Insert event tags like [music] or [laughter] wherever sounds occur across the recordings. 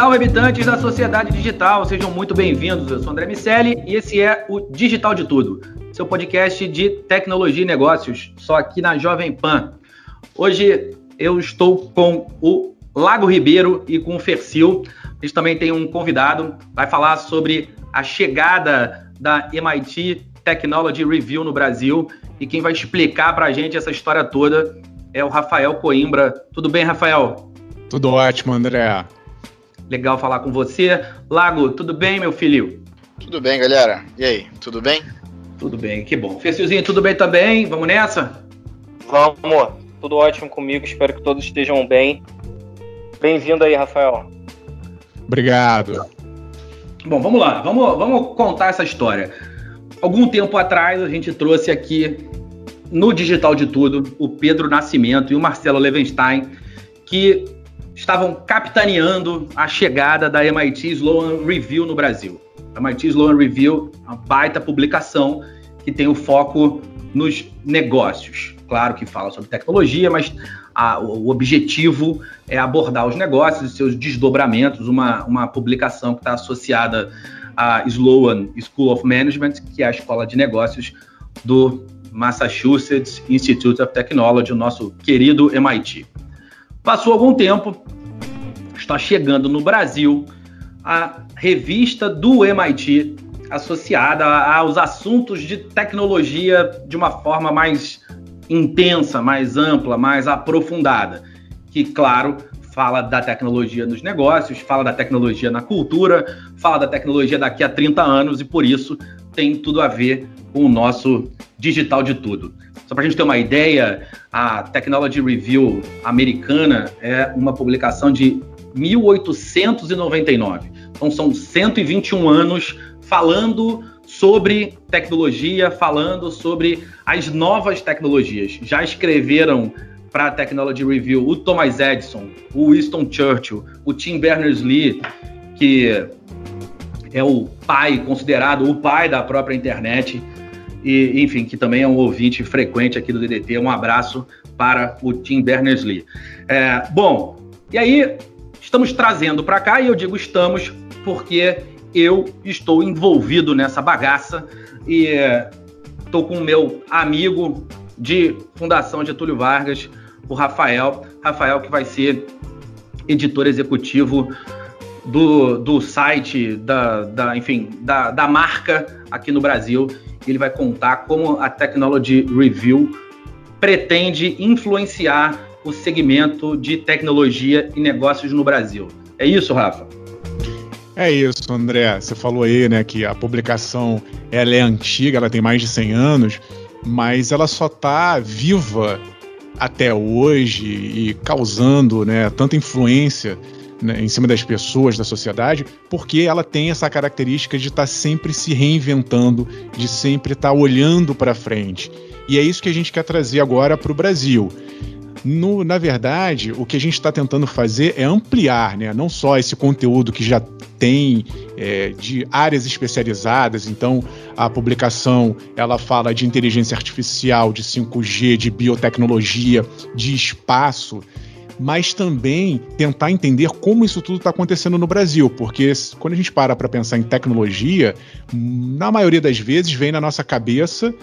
Salve, habitantes da sociedade digital, sejam muito bem-vindos. Eu sou André Miceli e esse é o Digital de Tudo, seu podcast de tecnologia e negócios, só aqui na Jovem Pan. Hoje eu estou com o Lago Ribeiro e com o Fercil. A gente também tem um convidado, vai falar sobre a chegada da MIT Technology Review no Brasil e quem vai explicar para a gente essa história toda é o Rafael Coimbra. Tudo bem, Rafael? Tudo ótimo, André. Legal falar com você. Lago, tudo bem, meu filho? Tudo bem, galera. E aí, tudo bem? Tudo bem, que bom. Fecilzinho, tudo bem também? Vamos nessa? Vamos, tudo ótimo comigo. Espero que todos estejam bem. Bem-vindo aí, Rafael. Obrigado. Bom, vamos lá. Vamos, vamos contar essa história. Algum tempo atrás, a gente trouxe aqui no Digital de Tudo o Pedro Nascimento e o Marcelo Levenstein, que estavam capitaneando a chegada da MIT Sloan Review no Brasil. A MIT Sloan Review, uma baita publicação que tem o foco nos negócios. Claro que fala sobre tecnologia, mas a, o objetivo é abordar os negócios e seus desdobramentos, uma, uma publicação que está associada à Sloan School of Management, que é a escola de negócios do Massachusetts Institute of Technology, o nosso querido MIT. Passou algum tempo, está chegando no Brasil a revista do MIT associada aos assuntos de tecnologia de uma forma mais intensa, mais ampla, mais aprofundada, que claro fala da tecnologia nos negócios, fala da tecnologia na cultura, fala da tecnologia daqui a 30 anos e por isso tem tudo a ver com o nosso digital de tudo. Só para a gente ter uma ideia, a Technology Review americana é uma publicação de 1899. Então são 121 anos falando sobre tecnologia, falando sobre as novas tecnologias. Já escreveram para a Technology Review o Thomas Edison, o Winston Churchill, o Tim Berners-Lee, que é o pai, considerado o pai da própria internet e, enfim, que também é um ouvinte frequente aqui do DDT. Um abraço para o Tim Berners-Lee. É, bom, e aí estamos trazendo para cá, e eu digo estamos porque eu estou envolvido nessa bagaça e estou é, com o meu amigo de Fundação Getúlio Vargas, o Rafael. Rafael, que vai ser editor executivo do, do site, da, da enfim, da, da marca aqui no Brasil ele vai contar como a Technology Review pretende influenciar o segmento de tecnologia e negócios no Brasil. É isso, Rafa? É isso, André. Você falou aí, né, que a publicação ela é antiga, ela tem mais de 100 anos, mas ela só está viva até hoje e causando, né, tanta influência né, em cima das pessoas, da sociedade, porque ela tem essa característica de estar tá sempre se reinventando, de sempre estar tá olhando para frente. E é isso que a gente quer trazer agora para o Brasil. No, na verdade, o que a gente está tentando fazer é ampliar, né? não só esse conteúdo que já tem é, de áreas especializadas. Então, a publicação ela fala de inteligência artificial, de 5G, de biotecnologia, de espaço mas também tentar entender como isso tudo está acontecendo no Brasil, porque quando a gente para para pensar em tecnologia, na maioria das vezes vem na nossa cabeça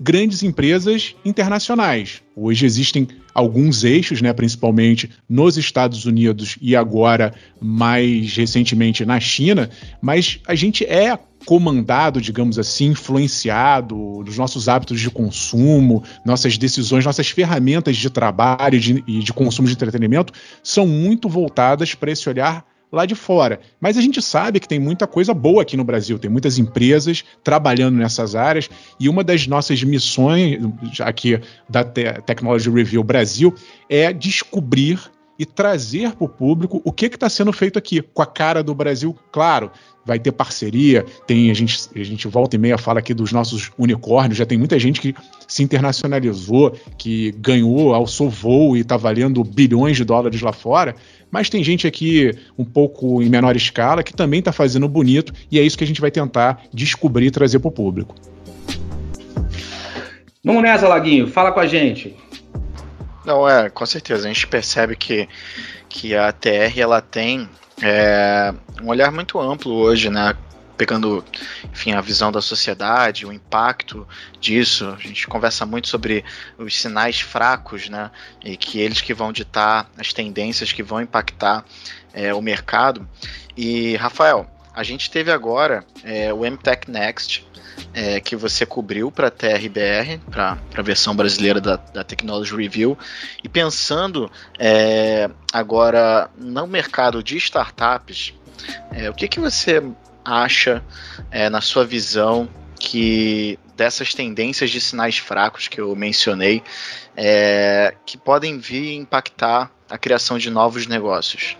grandes empresas internacionais. Hoje existem alguns eixos, né, principalmente nos Estados Unidos e agora mais recentemente na China, mas a gente é comandado, digamos assim, influenciado nos nossos hábitos de consumo, nossas decisões, nossas ferramentas de trabalho e de, e de consumo de entretenimento são muito voltadas para esse olhar lá de fora. Mas a gente sabe que tem muita coisa boa aqui no Brasil, tem muitas empresas trabalhando nessas áreas e uma das nossas missões aqui da Technology Review Brasil é descobrir e trazer para o público o que está sendo feito aqui, com a cara do Brasil, claro. Vai ter parceria, tem a gente, a gente volta e meia fala aqui dos nossos unicórnios, já tem muita gente que se internacionalizou, que ganhou, alçou voo e está valendo bilhões de dólares lá fora, mas tem gente aqui um pouco em menor escala que também está fazendo bonito e é isso que a gente vai tentar descobrir e trazer para o público. Vamos nessa, Laguinho, fala com a gente. Não, é, com certeza. A gente percebe que, que a TR ela tem é, um olhar muito amplo hoje, né? Pegando, enfim, a visão da sociedade, o impacto disso. A gente conversa muito sobre os sinais fracos, né? E que eles que vão ditar as tendências que vão impactar é, o mercado. E, Rafael, a gente teve agora é, o MTech Next, é, que você cobriu para a TRBR, para a versão brasileira da, da Technology Review, e pensando é, agora no mercado de startups, é, o que, que você acha, é, na sua visão, que dessas tendências de sinais fracos que eu mencionei, é, que podem vir impactar a criação de novos negócios?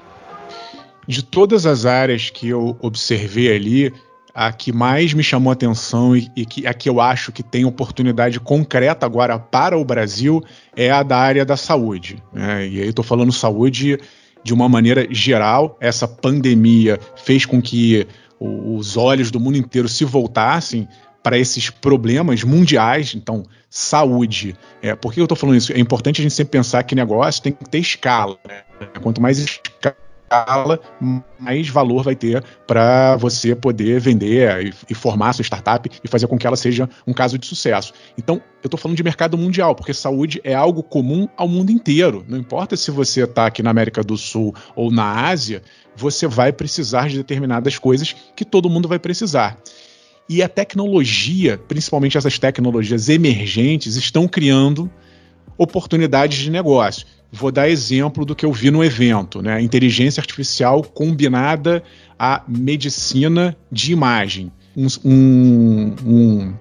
De todas as áreas que eu observei ali, a que mais me chamou atenção e, e que, a que eu acho que tem oportunidade concreta agora para o Brasil é a da área da saúde. Né? E aí estou falando saúde de uma maneira geral. Essa pandemia fez com que os olhos do mundo inteiro se voltassem para esses problemas mundiais. Então, saúde. É, por que eu estou falando isso? É importante a gente sempre pensar que negócio tem que ter escala. Né? Quanto mais escala escala, mais valor vai ter para você poder vender e, e, formar sua startup e fazer com que ela seja um caso de sucesso. Então, eu estou falando de mercado mundial, porque saúde é algo comum ao mundo inteiro. Não importa se você está aqui na América do Sul ou na Ásia, você vai precisar de determinadas coisas que todo mundo vai precisar. E a tecnologia, principalmente essas tecnologias emergentes, estão criando oportunidades de negócio. Vou dar exemplo do que eu vi no evento, né? Inteligência artificial combinada à medicina de imagem. Um, um, um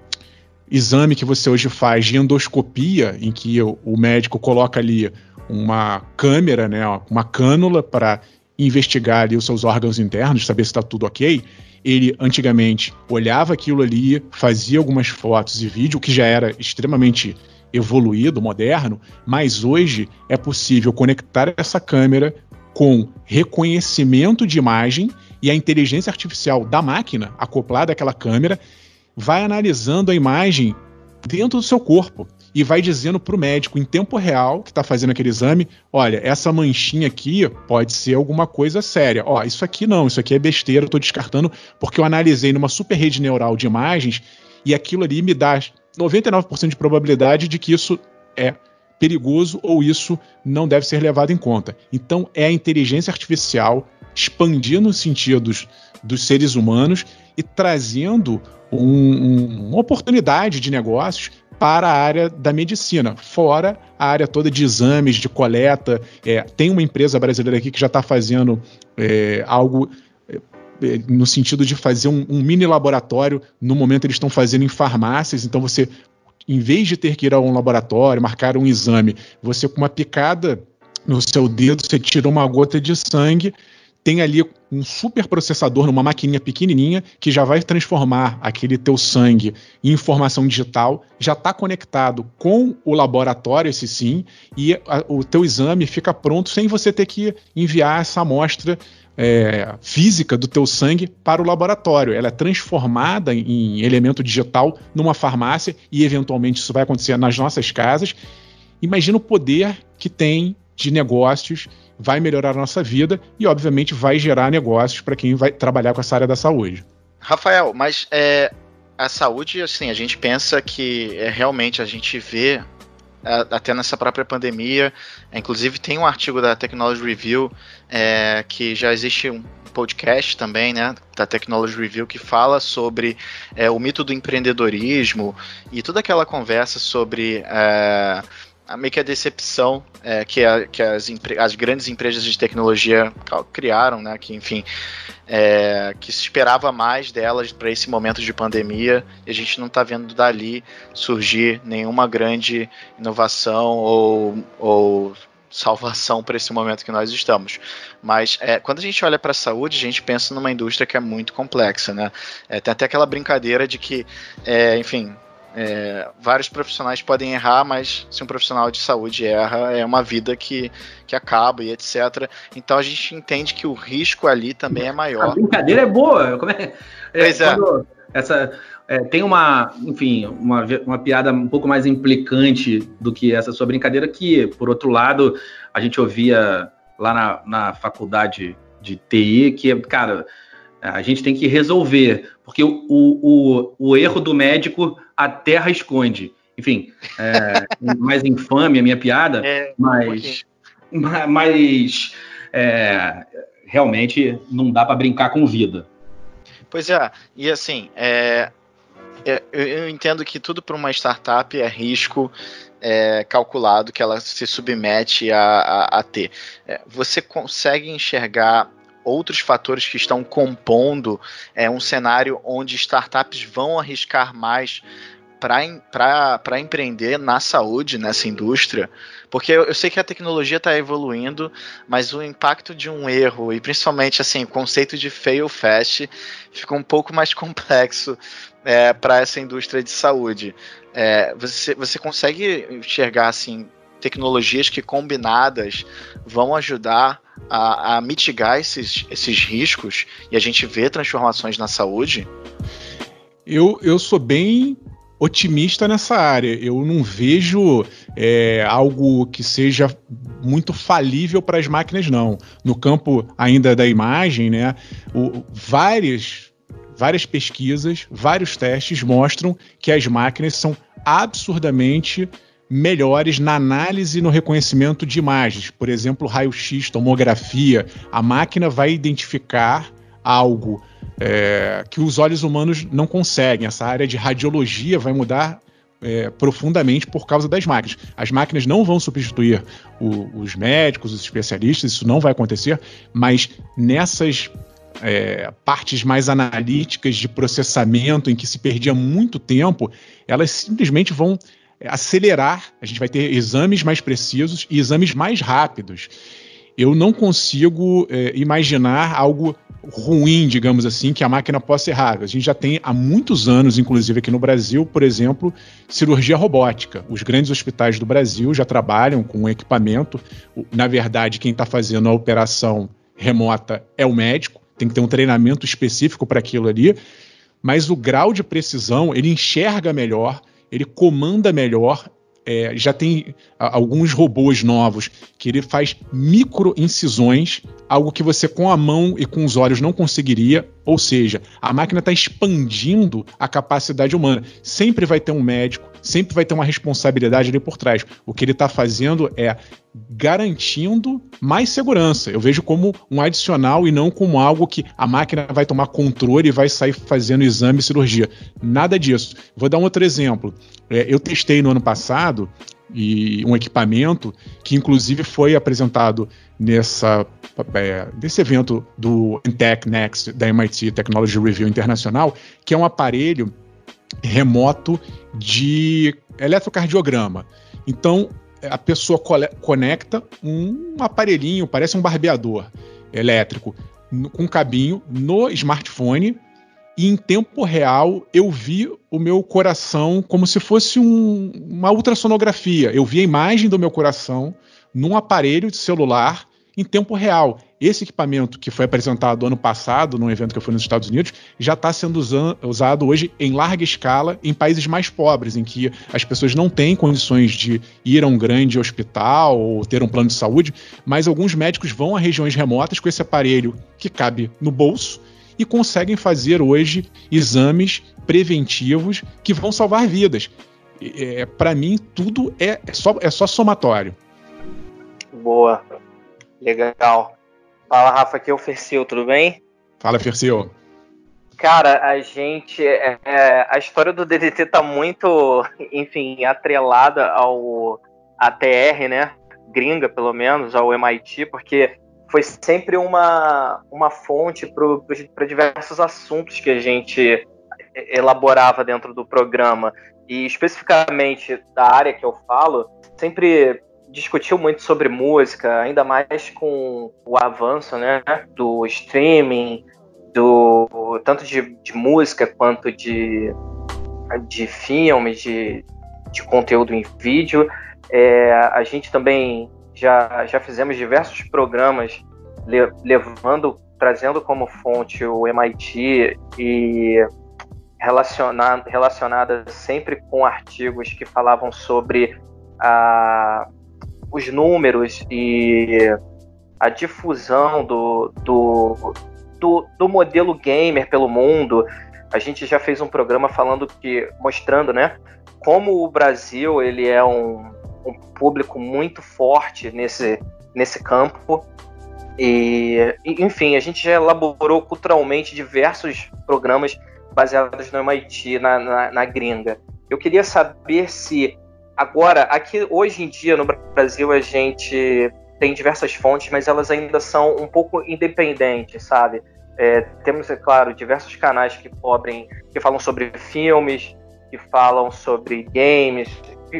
exame que você hoje faz de endoscopia, em que o, o médico coloca ali uma câmera, né, uma cânula para investigar ali os seus órgãos internos, saber se está tudo ok. Ele antigamente olhava aquilo ali, fazia algumas fotos e vídeo, que já era extremamente evoluído, moderno, mas hoje é possível conectar essa câmera com reconhecimento de imagem e a inteligência artificial da máquina acoplada àquela câmera vai analisando a imagem dentro do seu corpo e vai dizendo para o médico em tempo real que está fazendo aquele exame, olha, essa manchinha aqui pode ser alguma coisa séria. Ó, isso aqui não, isso aqui é besteira, eu estou descartando porque eu analisei numa super rede neural de imagens e aquilo ali me dá 99% de probabilidade de que isso é perigoso ou isso não deve ser levado em conta. Então, é a inteligência artificial expandindo os sentidos dos seres humanos e trazendo um, um, uma oportunidade de negócios para a área da medicina, fora a área toda de exames, de coleta. É, tem uma empresa brasileira aqui que já está fazendo é, algo no sentido de fazer um, um mini laboratório. No momento eles estão fazendo em farmácias, então você, em vez de ter que ir a um laboratório, marcar um exame, você com uma picada no seu dedo, você tira uma gota de sangue, tem ali um super processador numa maquininha pequenininha que já vai transformar aquele teu sangue em informação digital, já está conectado com o laboratório, esse sim, e a, o teu exame fica pronto sem você ter que enviar essa amostra é, física do teu sangue para o laboratório. Ela é transformada em elemento digital numa farmácia e eventualmente isso vai acontecer nas nossas casas. Imagina o poder que tem de negócios, vai melhorar a nossa vida e, obviamente, vai gerar negócios para quem vai trabalhar com essa área da saúde. Rafael, mas é, a saúde, assim, a gente pensa que é, realmente a gente vê até nessa própria pandemia. Inclusive tem um artigo da Technology Review é, que já existe um podcast também, né, da Technology Review que fala sobre é, o mito do empreendedorismo e toda aquela conversa sobre é, meio que a decepção é, que, a, que as, as, grandes empresas de tecnologia criaram, né? Que, enfim, é, que se esperava mais delas para esse momento de pandemia e a gente não está vendo dali surgir nenhuma grande inovação ou, ou salvação para esse momento que nós estamos. Mas é, quando a gente olha para a saúde, a gente pensa numa indústria que é muito complexa, né? É, tem até aquela brincadeira de que, é, enfim, é, vários profissionais podem errar, mas se um profissional de saúde erra, é uma vida que, que acaba e etc. Então a gente entende que o risco ali também é maior. A brincadeira é boa. Como é, é, pois é. Essa, é, tem uma, enfim, uma, uma piada um pouco mais implicante do que essa sua brincadeira, que, por outro lado, a gente ouvia lá na, na faculdade de TI, que, cara, a gente tem que resolver, porque o, o, o erro do médico a terra esconde. Enfim, é, [laughs] mais infame a minha piada, é, mas, mas é, realmente não dá para brincar com vida. Pois é, e assim, é, é eu entendo que tudo para uma startup é risco é, calculado que ela se submete a, a, a ter. É, você consegue enxergar outros fatores que estão compondo é, um cenário onde startups vão arriscar mais para empreender na saúde, nessa indústria, porque eu, eu sei que a tecnologia está evoluindo, mas o impacto de um erro, e principalmente assim, o conceito de fail fast, fica um pouco mais [laughs] complexo é, para essa indústria de saúde. É, você, você consegue enxergar assim tecnologias que combinadas vão ajudar a, a mitigar esses, esses riscos e a gente vê transformações na saúde? Eu, eu sou bem otimista nessa área. Eu não vejo é, algo que seja muito falível para as máquinas, não. No campo ainda da imagem, né, o, várias, várias pesquisas, vários testes mostram que as máquinas são absurdamente melhores na análise e no reconhecimento de imagens. Por exemplo, raio-x, tomografia. A máquina vai identificar algo é, que os olhos humanos não conseguem. Essa área de radiologia vai mudar é, profundamente por causa das máquinas. As máquinas não vão substituir o, os médicos, os especialistas, isso não vai acontecer, mas nessas é, partes mais analíticas de processamento, em que se perdia muito tempo, elas simplesmente vão acelerar, a gente vai ter exames mais precisos e exames mais rápidos. Eu não consigo é, imaginar algo ruim, digamos assim, que a máquina possa errar. A gente já tem há muitos anos, inclusive aqui no Brasil, por exemplo, cirurgia robótica. Os grandes hospitais do Brasil já trabalham com equipamento. Na verdade, quem está fazendo a operação remota é o médico, tem que ter um treinamento específico para aquilo ali. Mas o grau de precisão, ele enxerga melhor, ele comanda melhor. É, já tem a, alguns robôs novos que ele faz micro incisões, algo que você com a mão e com os olhos não conseguiria. Ou seja, a máquina está expandindo a capacidade humana. Sempre vai ter um médico, sempre vai ter uma responsabilidade ali por trás. O que ele está fazendo é garantindo mais segurança. Eu vejo como um adicional e não como algo que a máquina vai tomar controle e vai sair fazendo exame e cirurgia. Nada disso. Vou dar um outro exemplo. É, eu testei no ano passado e um equipamento que inclusive foi apresentado nessa é, nesse evento do Intech Next da MIT Technology Review Internacional, que é um aparelho remoto de eletrocardiograma. Então, a pessoa conecta um aparelhinho, parece um barbeador elétrico, com um cabinho no smartphone e em tempo real eu vi o meu coração como se fosse um, uma ultrassonografia. Eu vi a imagem do meu coração num aparelho de celular em tempo real. Esse equipamento que foi apresentado ano passado, num evento que eu fui nos Estados Unidos, já está sendo usado hoje em larga escala em países mais pobres, em que as pessoas não têm condições de ir a um grande hospital ou ter um plano de saúde, mas alguns médicos vão a regiões remotas com esse aparelho que cabe no bolso e conseguem fazer hoje exames preventivos que vão salvar vidas. É, Para mim, tudo é, é, só, é só somatório. Boa. Legal. Fala, Rafa, aqui é o Fercil, tudo bem? Fala, Fercil. Cara, a gente. É, é, a história do DDT tá muito, enfim, atrelada ao ATR, né? Gringa, pelo menos, ao MIT, porque foi sempre uma, uma fonte para diversos assuntos que a gente elaborava dentro do programa. E especificamente da área que eu falo, sempre discutiu muito sobre música, ainda mais com o avanço né, do streaming, do tanto de, de música quanto de, de filmes, de, de conteúdo em vídeo. É, a gente também já, já fizemos diversos programas le, levando, trazendo como fonte o MIT e relacionada, relacionada sempre com artigos que falavam sobre a os números e a difusão do, do, do, do, modelo gamer pelo mundo. A gente já fez um programa falando que mostrando, né, como o Brasil ele é um, um público muito forte nesse, nesse campo. E, enfim, a gente já elaborou culturalmente diversos programas baseados no MIT, na, na, na gringa. Eu queria saber se Agora, aqui hoje em dia no Brasil a gente tem diversas fontes, mas elas ainda são um pouco independentes, sabe? É, temos, é claro, diversos canais que cobrem, que falam sobre filmes, que falam sobre games,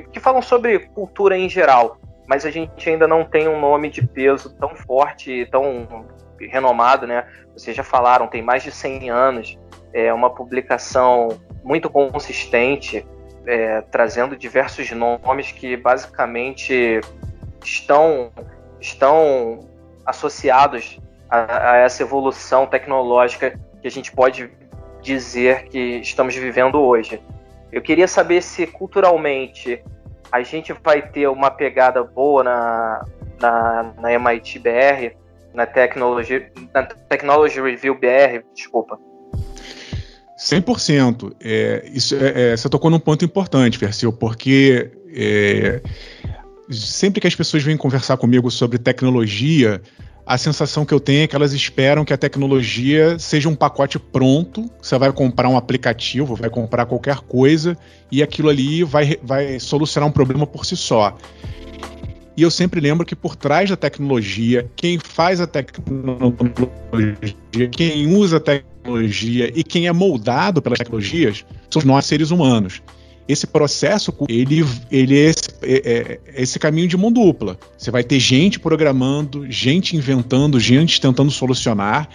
que, falam sobre cultura em geral, mas a gente ainda não tem um nome de peso tão forte, tão renomado, né? Vocês já falaram, tem mais de 100 anos, é uma publicação muito consistente, é, trazendo diversos nomes que basicamente estão, estão associados a, a, essa evolução tecnológica que a gente pode dizer que estamos vivendo hoje. Eu queria saber se culturalmente a gente vai ter uma pegada boa na, na, na MIT BR, na Technology, na Technology Review BR, desculpa. 100%. É, isso, é, é, você tocou num ponto importante, Persil, porque é, sempre que as pessoas vêm conversar comigo sobre tecnologia, a sensação que eu tenho é que elas esperam que a tecnologia seja um pacote pronto. Você vai comprar um aplicativo, vai comprar qualquer coisa e aquilo ali vai, vai solucionar um problema por si só. E eu sempre lembro que por trás da tecnologia, quem faz a tecnologia, quem usa a tecnologia e quem é moldado pelas tecnologias somos nós, seres humanos. Esse processo, ele, ele é esse, é, é, é esse caminho de mão dupla. Você vai ter gente programando, gente inventando, gente tentando solucionar,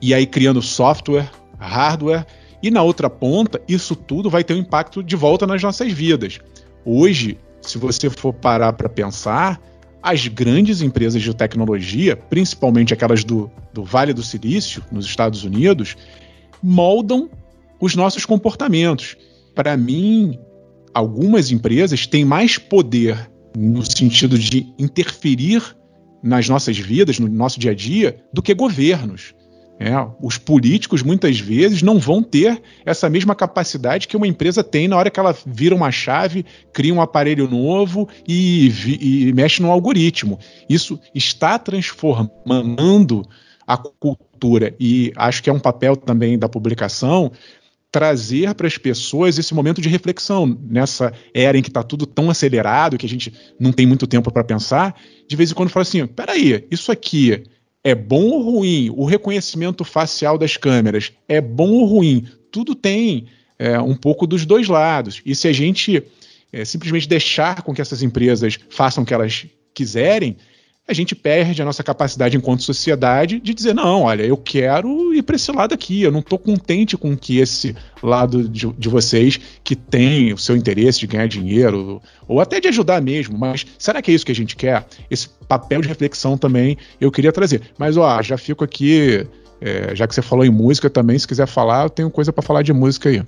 e aí criando software, hardware, e na outra ponta, isso tudo vai ter um impacto de volta nas nossas vidas. Hoje, se você for parar para pensar, as grandes empresas de tecnologia, principalmente aquelas do, do Vale do Silício, nos Estados Unidos, moldam os nossos comportamentos. Para mim, algumas empresas têm mais poder no sentido de interferir nas nossas vidas, no nosso dia a dia, do que governos. É, os políticos muitas vezes não vão ter essa mesma capacidade que uma empresa tem na hora que ela vira uma chave, cria um aparelho novo e, e mexe no algoritmo. Isso está transformando a cultura e acho que é um papel também da publicação trazer para as pessoas esse momento de reflexão nessa era em que está tudo tão acelerado que a gente não tem muito tempo para pensar. De vez em quando fala assim: peraí, isso aqui é bom ou ruim? O reconhecimento facial das câmeras é bom ou ruim? Tudo tem é, um pouco dos dois lados. E se a gente é, simplesmente deixar com que essas empresas façam o que elas quiserem, a gente perde a nossa capacidade enquanto sociedade de dizer, não, olha, eu quero ir para esse lado aqui, eu não estou contente com que esse lado de, de, vocês, que tem o seu interesse de ganhar dinheiro, ou até de ajudar mesmo, mas será que é isso que a gente quer? Esse papel de reflexão também eu queria trazer. Mas, ó, já fico aqui, é, já que você falou em música também, se quiser falar, eu tenho coisa para falar de música aí.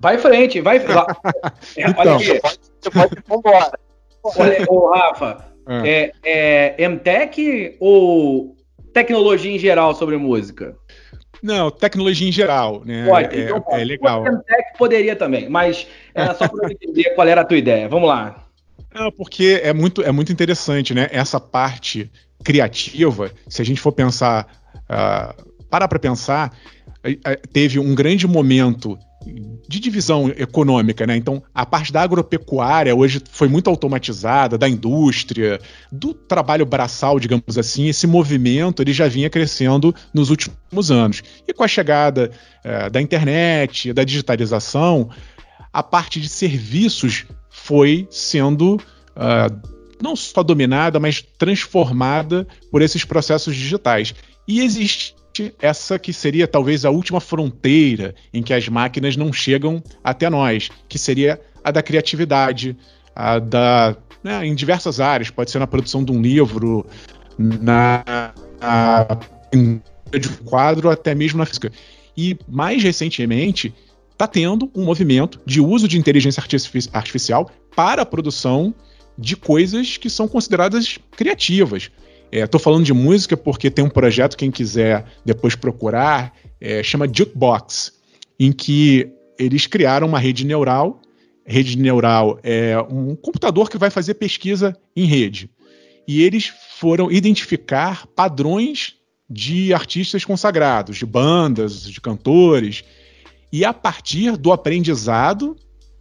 Vai em frente, vai. [laughs] então. Olha aqui. Você pode, ir embora. Olha, ô, Rafa, é. É, é MTech ou tecnologia em geral sobre música? Não, tecnologia em geral, né? Pode, é, então, é legal. MTech poderia também, mas era só para entender qual era a tua ideia. Vamos lá. Não, porque é muito, é muito interessante, né? Essa parte criativa, se a gente for pensar, uh, parar para pensar, teve um grande momento de divisão econômica, né? Então, a parte da agropecuária hoje foi muito automatizada, da indústria, do trabalho braçal, digamos assim. Esse movimento ele já vinha crescendo nos últimos anos. E com a chegada é, da internet, da digitalização, a parte de serviços foi sendo uh, não só dominada, mas transformada por esses processos digitais. E existe essa que seria talvez a última fronteira em que as máquinas não chegam até nós, que seria a da criatividade, a da né, em diversas áreas, pode ser na produção de um livro, na, na de um quadro, até mesmo na física. E mais recentemente está tendo um movimento de uso de inteligência artificial para a produção de coisas que são consideradas criativas. Estou é, falando de música porque tem um projeto, quem quiser depois procurar, é, chama Jukebox, em que eles criaram uma rede neural. Rede neural é um computador que vai fazer pesquisa em rede. E eles foram identificar padrões de artistas consagrados, de bandas, de cantores. E a partir do aprendizado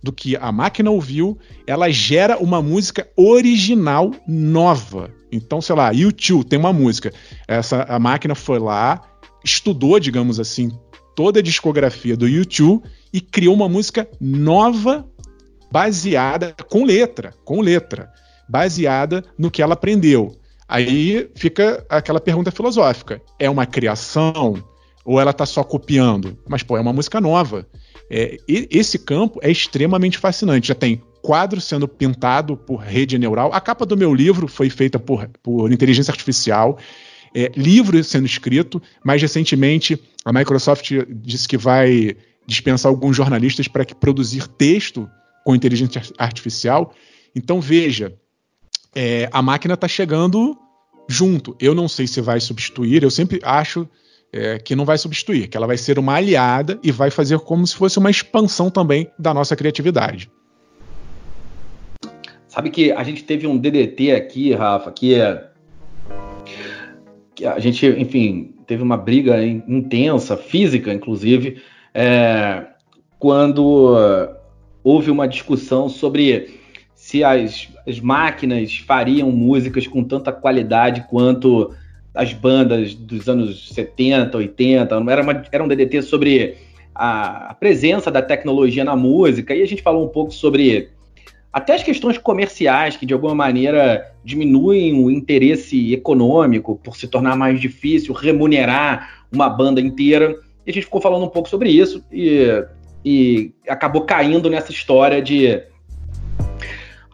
do que a máquina ouviu, ela gera uma música original nova. Então, sei lá, YouTube tem uma música. Essa a máquina foi lá, estudou, digamos assim, toda a discografia do YouTube e criou uma música nova baseada com letra, com letra, baseada no que ela aprendeu. Aí fica aquela pergunta filosófica: é uma criação ou ela está só copiando? Mas pô, é uma música nova. É, esse campo é extremamente fascinante. Já tem quadro sendo pintado por rede neural. A capa do meu livro foi feita por, por inteligência artificial. É, livro sendo escrito. Mais recentemente, a Microsoft disse que vai dispensar alguns jornalistas para produzir texto com inteligência artificial. Então, veja, é, a máquina está chegando junto. Eu não sei se vai substituir, eu sempre acho é, que não vai substituir, que ela vai ser uma aliada e vai fazer como se fosse uma expansão também da nossa criatividade. Sabe que a gente teve um DDT aqui, Rafa, que, é, que a gente, enfim, teve uma briga intensa, física, inclusive, é, quando houve uma discussão sobre se as, as máquinas fariam músicas com tanta qualidade quanto as bandas dos anos 70, 80, era, uma, era um DDT sobre a, a, presença da tecnologia na música, e a gente falou um pouco sobre até as questões comerciais, que de alguma maneira diminuem o interesse econômico por se tornar mais difícil remunerar uma banda inteira. E a gente ficou falando um pouco sobre isso e, e acabou caindo nessa história de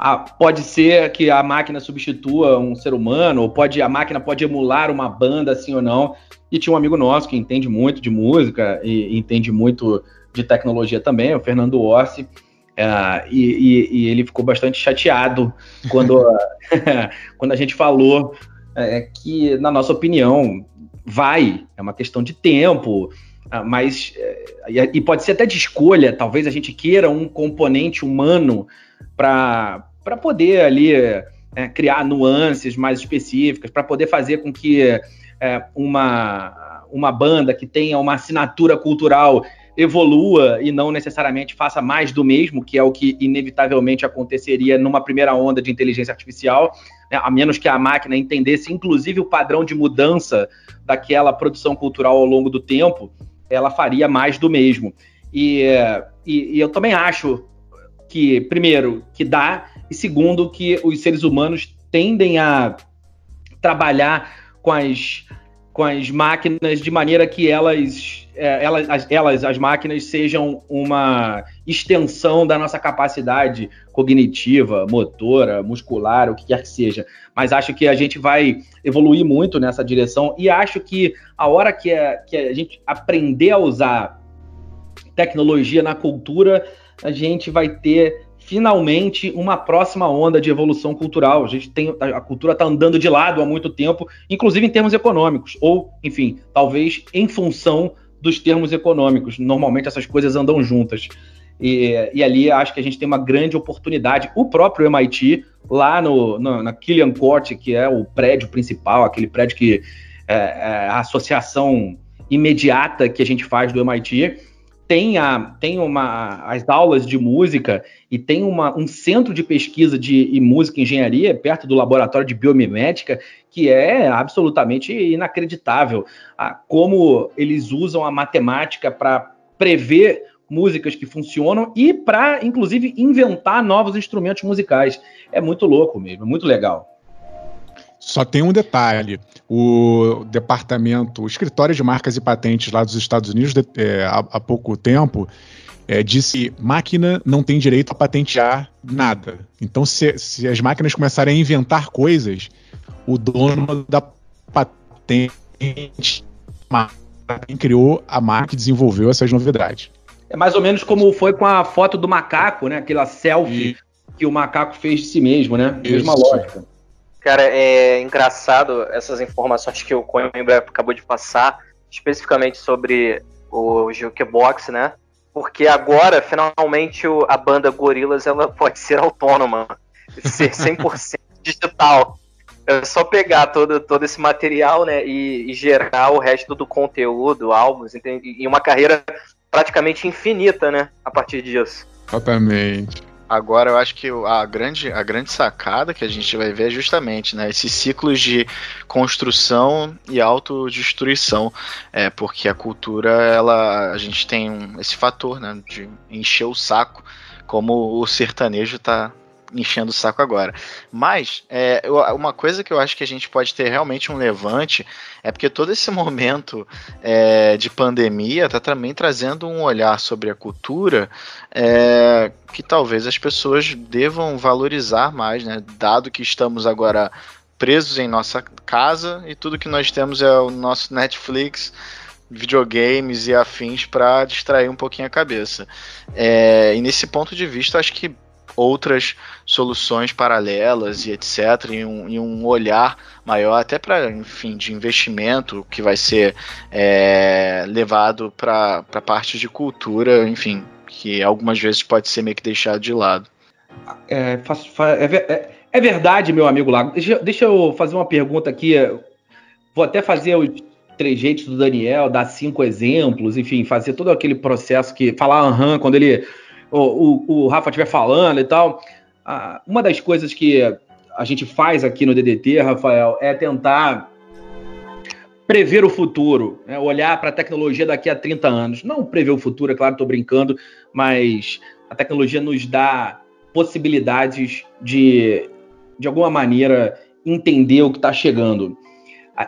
ah, pode ser que a máquina substitua um ser humano, ou pode a máquina pode emular uma banda, assim ou não. E tinha um amigo nosso que entende muito de música e, e entende muito de tecnologia também, o Fernando Orsi, é, e, e, e, ele ficou bastante chateado quando, [laughs] quando a gente falou é, que, na nossa opinião, vai, é uma questão de tempo, ah, mas é, e pode ser até de escolha, talvez a gente queira um componente humano para para poder ali é, criar nuances mais específicas, para poder fazer com que é, uma, uma banda que tenha uma assinatura cultural evolua e não necessariamente faça mais do mesmo, que é o que inevitavelmente aconteceria numa primeira onda de inteligência artificial, né, a menos que a máquina entendesse, inclusive, o padrão de mudança daquela produção cultural ao longo do tempo, ela faria mais do mesmo. E, e, e eu também acho que, primeiro, que dá, e segundo, que os seres humanos tendem a trabalhar com as, com as máquinas de maneira que elas, é, elas, as, elas, as máquinas, sejam uma extensão da nossa capacidade cognitiva, motora, muscular, o que quer que seja. Mas acho que a gente vai evoluir muito nessa direção e acho que a hora que, é, que a gente aprender a usar tecnologia na cultura, a gente vai ter finalmente uma próxima onda de evolução cultural. A gente tem a cultura está andando de lado há muito tempo, inclusive em termos econômicos, ou, enfim, talvez em função dos termos econômicos. Normalmente essas coisas andam juntas. E, e ali acho que a gente tem uma grande oportunidade. O próprio MIT, lá no, no, na Killian Court, que é o prédio principal, aquele prédio que é, é a associação imediata que a gente faz do MIT, tem, a, tem uma, as aulas de música e tem uma, um centro de pesquisa de música e engenharia perto do laboratório de biomimética que é absolutamente inacreditável. Como eles usam a matemática para prever músicas que funcionam e para, inclusive, inventar novos instrumentos musicais. É muito louco mesmo, é muito legal. Só tem um detalhe: o departamento, o escritório de marcas e patentes lá dos Estados Unidos, é, há, há, pouco tempo, é, disse máquina não tem direito a patentear nada. Então, se, se as máquinas começarem a inventar coisas, o dono da patente quem criou a marca que desenvolveu essas novidades. É mais ou menos como foi com a foto do macaco, né? Aquela selfie e... que o macaco fez de si mesmo, né? Isso. Mesma lógica. Cara, é engraçado essas informações que o Coimbra acabou de passar, especificamente sobre o Jukebox, né? Porque agora, finalmente, a banda Gorilas ela [laughs] pode ser autônoma, ser 100% [laughs] digital. É só pegar todo, todo esse material, né, e, e gerar o resto do conteúdo, álbuns, entende? e uma carreira praticamente infinita, né, a partir disso. Exatamente. Agora eu acho que a grande, a grande sacada que a gente vai ver é justamente né, esses ciclos de construção e autodestruição. É, porque a cultura, ela, a gente tem um, esse fator né, de encher o saco, como o sertanejo está enchendo o saco agora. Mas é, uma coisa que eu acho que a gente pode ter realmente um levante é porque todo esse [laughs] momento é, de pandemia está também trazendo um olhar sobre a cultura é, que talvez as pessoas devam valorizar mais, né? Dado que estamos agora presos em nossa casa e tudo que nós temos é o nosso Netflix videogames e afins para distrair um pouquinho a cabeça. É, e nesse ponto de vista, acho que outras soluções paralelas e etc. E um, e um olhar maior, até para, enfim, de investimento que vai ser é, levado para a parte de cultura, enfim, que algumas vezes pode ser meio que deixado de lado. É, é, é, é verdade, meu amigo Lago. Deixa, deixa eu fazer uma pergunta aqui. Vou até fazer os trejeitos do Daniel, dar cinco exemplos, enfim, fazer todo aquele processo que. Falar aham quando ele o, o, Rafa estiver falando e tal. Ah, uma das coisas que a gente faz aqui no DDT, Rafael, é tentar prever o futuro, né? olhar para a tecnologia daqui a 30 anos. Não prever o futuro, é claro, estou brincando, mas a tecnologia nos dá possibilidades de, de alguma maneira, entender o que está chegando.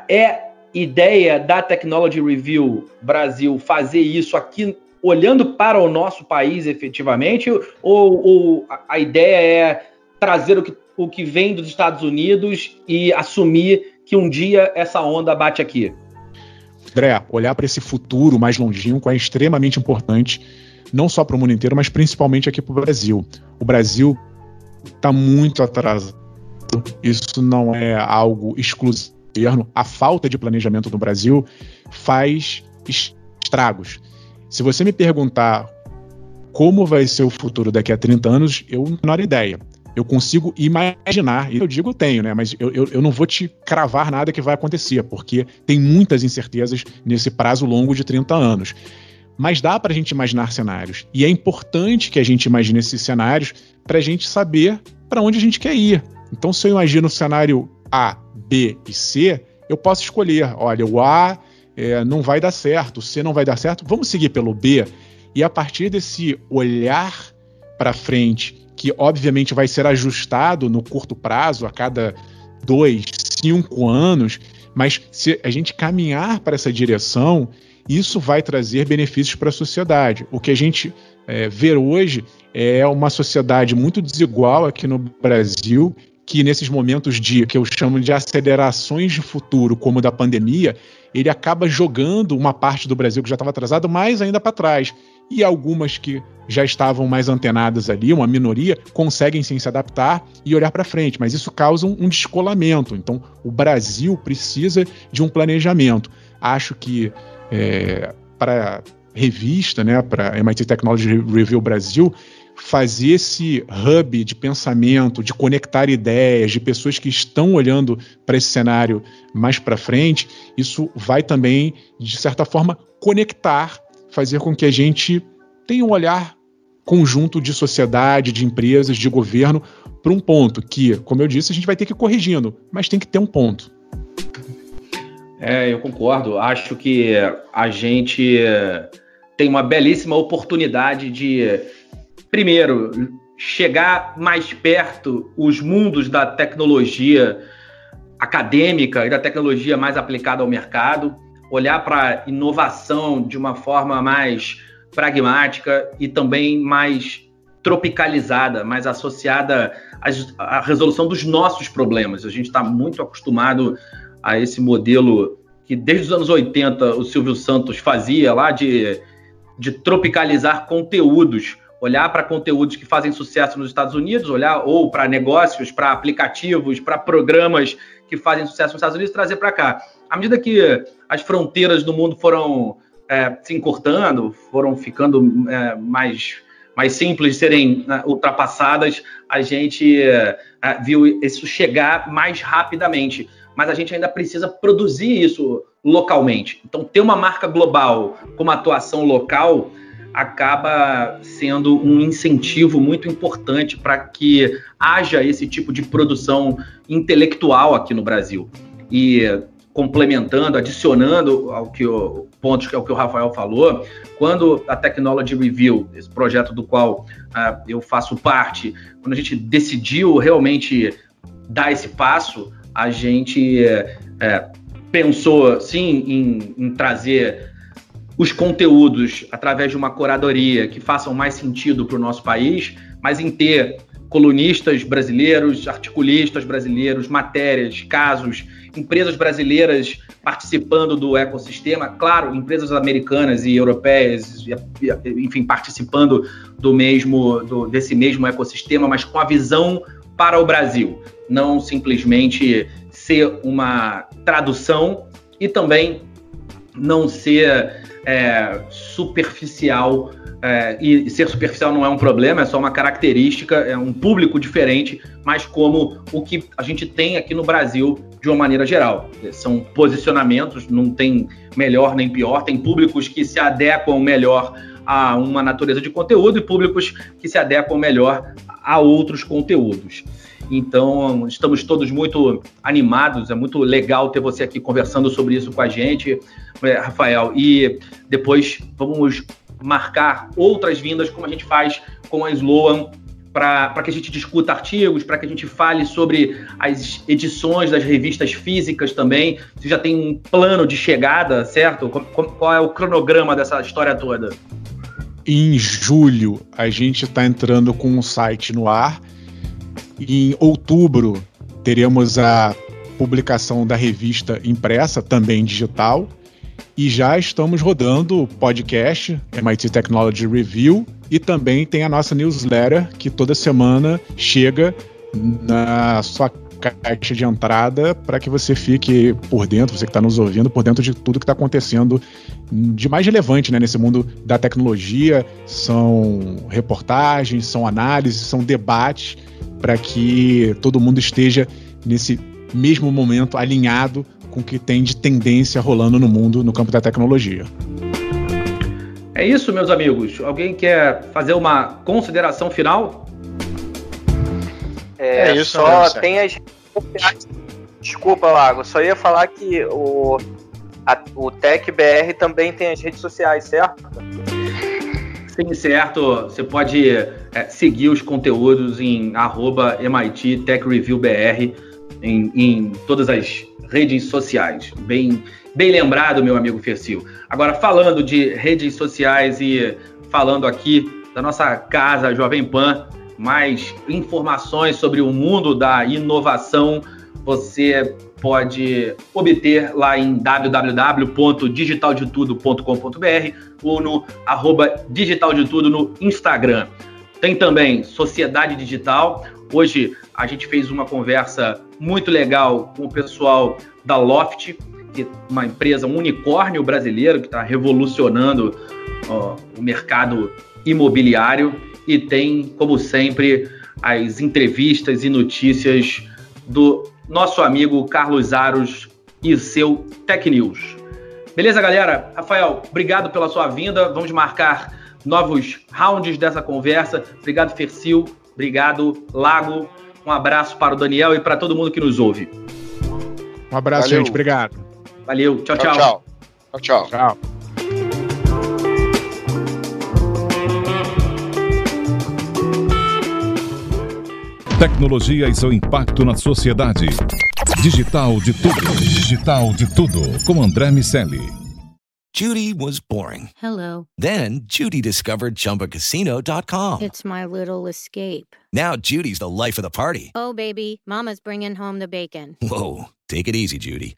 É ideia da Technology Review Brasil fazer isso aqui olhando para o nosso país efetivamente, ou, ou a ideia é trazer o que, o que vem dos Estados Unidos e assumir que um dia essa onda bate aqui? André, olhar para esse futuro mais longínquo é extremamente importante, não só para o mundo inteiro, mas principalmente aqui para o Brasil. O Brasil está muito atrasado. Isso não é algo exclusivo. A falta de planejamento no Brasil faz estragos. Se você me perguntar como vai ser o futuro daqui a 30 anos, eu não tenho ideia. Eu consigo imaginar, e eu digo tenho, né? Mas eu, eu, eu, não vou te cravar nada que vai acontecer, porque tem muitas incertezas nesse prazo longo de 30 anos. Mas dá para a gente imaginar cenários. E é importante que a gente imagine esses cenários para a gente saber para onde a gente quer ir. Então, se eu imagino o cenário A, B e C, eu posso escolher. Olha, o A é, não vai dar certo, C não vai dar certo, vamos seguir pelo B. E a partir desse olhar para frente, que obviamente vai ser ajustado no curto prazo, a cada dois, cinco anos, mas se a gente caminhar para essa direção, isso vai trazer benefícios para a sociedade. O que a gente é, vê hoje é uma sociedade muito desigual aqui no Brasil, que nesses momentos de que eu chamo de acelerações de futuro, como da pandemia, ele acaba jogando uma parte do Brasil que já estava atrasado mais ainda para trás. E algumas que já estavam mais antenadas ali, uma minoria, conseguem sim se adaptar e olhar para frente, mas isso causa um descolamento. Então, o Brasil precisa de um planejamento. Acho que é, para revista, né, para MIT Technology Review Brasil, fazer esse hub de pensamento, de conectar ideias, de pessoas que estão olhando para esse cenário mais para frente, isso vai também, de certa forma, conectar, fazer com que a gente tenha um olhar conjunto de sociedade, de empresas, de governo, para um ponto que, como eu disse, a gente vai ter que ir corrigindo, mas tem que ter um ponto. É, eu concordo. Acho que a gente tem uma belíssima oportunidade de, primeiro, chegar mais perto os mundos da tecnologia acadêmica e da tecnologia mais aplicada ao mercado, olhar para inovação de uma forma mais pragmática e também mais tropicalizada, mais associada à resolução dos nossos problemas. A gente está muito acostumado a esse modelo que desde os anos 80 o Silvio Santos fazia lá de, de tropicalizar conteúdos, olhar para conteúdos que fazem sucesso nos Estados Unidos, olhar ou para negócios, para aplicativos, para programas que fazem sucesso nos Estados Unidos, trazer para cá. À medida que as fronteiras do mundo foram é, se encurtando, foram ficando é, mais mais simples de serem né, ultrapassadas, a gente é, viu isso chegar mais rapidamente mas a gente ainda precisa produzir isso localmente. Então, ter uma marca global com uma atuação local acaba sendo um incentivo muito importante para que haja esse tipo de produção intelectual aqui no Brasil. E complementando, adicionando ao que o pontos que é o que o Rafael falou, quando a Technology Review, esse projeto do qual uh, eu faço parte, quando a gente decidiu realmente dar esse passo, a gente é, pensou sim em, em trazer os conteúdos através de uma curadoria que façam mais sentido para o nosso país, mas em ter colunistas brasileiros, articulistas brasileiros, matérias, casos, empresas brasileiras participando do ecossistema, claro, empresas americanas e europeias, enfim, participando do mesmo do, desse mesmo ecossistema, mas com a visão para o Brasil, não simplesmente ser uma tradução e também não ser é, superficial. É, e ser superficial não é um problema, é só uma característica, é um público diferente, mas como o que a gente tem aqui no Brasil de uma maneira geral. São posicionamentos, não tem melhor nem pior, tem públicos que se adequam melhor a uma natureza de conteúdo e públicos que se adequam melhor a outros conteúdos. Então, estamos todos muito animados, é muito legal ter você aqui conversando sobre isso com a gente, é, Rafael. E depois vamos marcar outras vindas, como a gente faz com a Sloan, para que a gente discuta artigos, para que a gente fale sobre as edições das revistas físicas também. Você já tem um plano de chegada, certo? Qual é o cronograma dessa história toda? Em julho, a gente está entrando com um site no ar. Em outubro, teremos a publicação da revista impressa, também digital. E já estamos rodando o podcast MIT Technology Review e também tem a nossa newsletter que toda semana chega na sua caixa de entrada para que você fique por dentro, você que está nos ouvindo, por dentro de tudo que está acontecendo de mais relevante né, nesse mundo da tecnologia. São reportagens, são análises, são debates para que todo mundo esteja nesse mesmo momento alinhado com o que tem de tendência rolando no mundo no campo da tecnologia. É isso, meus amigos. Alguém quer fazer uma consideração final? É, é isso, só né, tem as. Desculpa, Lago, só ia falar que o, a, o TecBR também tem as redes sociais, certo? Sim, certo. Você pode é, seguir os conteúdos em arroba MIT Tech Review BR. em, em todas as redes sociais. Bem, bem lembrado, meu amigo Fercil. Agora, falando de redes sociais e falando aqui da nossa casa Jovem Pan, mais informações sobre o mundo da inovação, você pode obter lá em www.digitaldetudo.com.br ou no arroba digitaldetudo no Instagram. Tem também Sociedade Digital. Hoje a gente fez uma conversa muito legal com o pessoal da Loft, que é uma empresa, um unicórnio brasileiro que está revolucionando ó, o mercado imobiliário e tem, como sempre, as entrevistas e notícias do nosso amigo Carlos Aros e seu Tech News. Beleza, galera? Rafael, obrigado pela sua vinda. Vamos marcar novos rounds dessa conversa. Obrigado, Fercil. Obrigado, Lago. Um abraço para o Daniel e para todo mundo que nos ouve. Um abraço, Valeu. gente. Obrigado. Valeu. Tchau, tchau. Tchau. Tchau. tchau. tchau. Tecnologia e seu impacto na sociedade. Digital de tudo. Digital de tudo. Com André Miscelli. Judy was boring. Hello. Then Judy discovered chumbacasino.com. It's my little escape. Now Judy's the life of the party. Oh, baby. Mama's bringing home the bacon. Whoa. Take it easy, Judy.